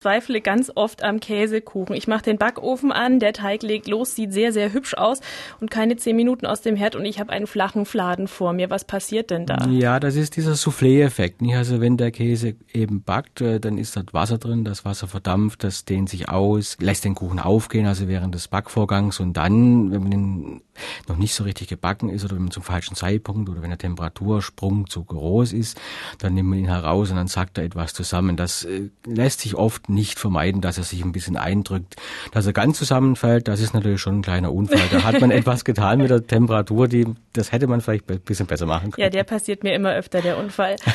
zweifle ganz oft am Käsekuchen. Ich mache den Backofen an, der Teig legt los, sieht sehr, sehr hübsch aus und keine zehn Minuten aus dem Herd und ich habe einen flachen Fladen vor mir. Was passiert denn da? Ja, das ist dieser Soufflé-Effekt. Also wenn der Käse eben backt, äh, dann ist dort Wasser drin, das Wasser verdampft, das dehnt sich aus, lässt den Kuchen aufgehen, also während des Backvorgangs und dann, wenn man noch nicht so richtig gebacken ist oder wenn man zum falschen Zeitpunkt oder wenn der Temperatursprung zu groß ist, dann nimmt man ihn heraus und dann sackt er etwas zusammen. Das äh, lässt sich oft nicht vermeiden, dass er sich ein bisschen eindrückt. Dass er ganz zusammenfällt, das ist natürlich schon ein kleiner Unfall. Da hat man etwas getan mit der Temperatur, die, das hätte man vielleicht ein bisschen besser machen können. Ja, der passiert mir immer öfter, der Unfall.